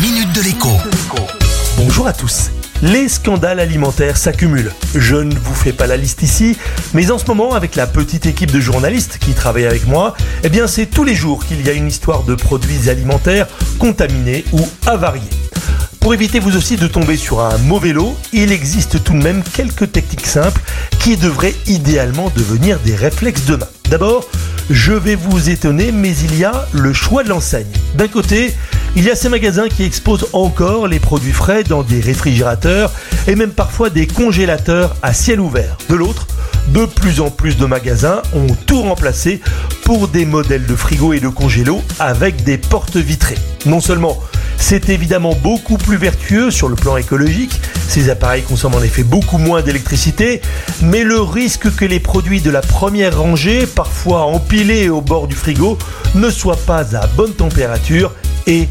minute de l'écho. Bonjour à tous. Les scandales alimentaires s'accumulent. Je ne vous fais pas la liste ici, mais en ce moment, avec la petite équipe de journalistes qui travaille avec moi, eh bien c'est tous les jours qu'il y a une histoire de produits alimentaires contaminés ou avariés. Pour éviter vous aussi de tomber sur un mauvais lot, il existe tout de même quelques techniques simples qui devraient idéalement devenir des réflexes demain. D'abord, je vais vous étonner, mais il y a le choix de l'enseigne. D'un côté, il y a ces magasins qui exposent encore les produits frais dans des réfrigérateurs et même parfois des congélateurs à ciel ouvert. De l'autre, de plus en plus de magasins ont tout remplacé pour des modèles de frigo et de congélo avec des portes vitrées. Non seulement c'est évidemment beaucoup plus vertueux sur le plan écologique, ces appareils consomment en effet beaucoup moins d'électricité, mais le risque que les produits de la première rangée, parfois empilés au bord du frigo, ne soient pas à bonne température est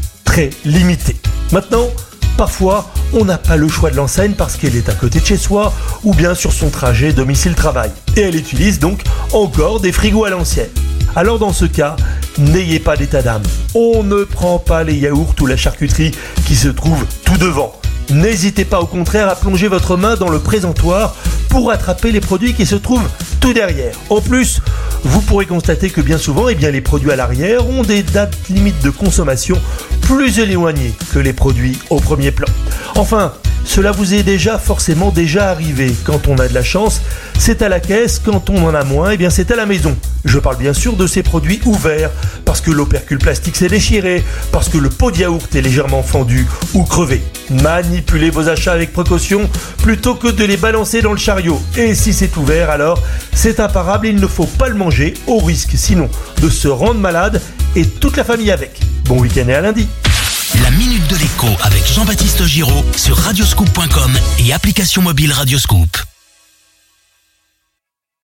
limité. Maintenant, parfois, on n'a pas le choix de l'enseigne parce qu'elle est à côté de chez soi ou bien sur son trajet domicile-travail. Et elle utilise donc encore des frigos à l'ancienne. Alors dans ce cas, n'ayez pas d'état d'âme. On ne prend pas les yaourts ou la charcuterie qui se trouvent tout devant. N'hésitez pas au contraire à plonger votre main dans le présentoir pour attraper les produits qui se trouvent tout derrière. En plus, vous pourrez constater que bien souvent, eh les produits à l'arrière ont des dates limites de consommation plus éloignées que les produits au premier plan. Enfin, cela vous est déjà forcément déjà arrivé. Quand on a de la chance, c'est à la caisse, quand on en a moins, eh bien c'est à la maison. Je parle bien sûr de ces produits ouverts, parce que l'opercule plastique s'est déchiré, parce que le pot de yaourt est légèrement fendu ou crevé. Manipulez vos achats avec précaution plutôt que de les balancer dans le chariot. Et si c'est ouvert, alors c'est imparable, il ne faut pas le manger, au risque sinon de se rendre malade et toute la famille avec. Bon week-end et à lundi. La minute de avec Jean-Baptiste Giraud sur radioscoop.com et application mobile Radioscoop.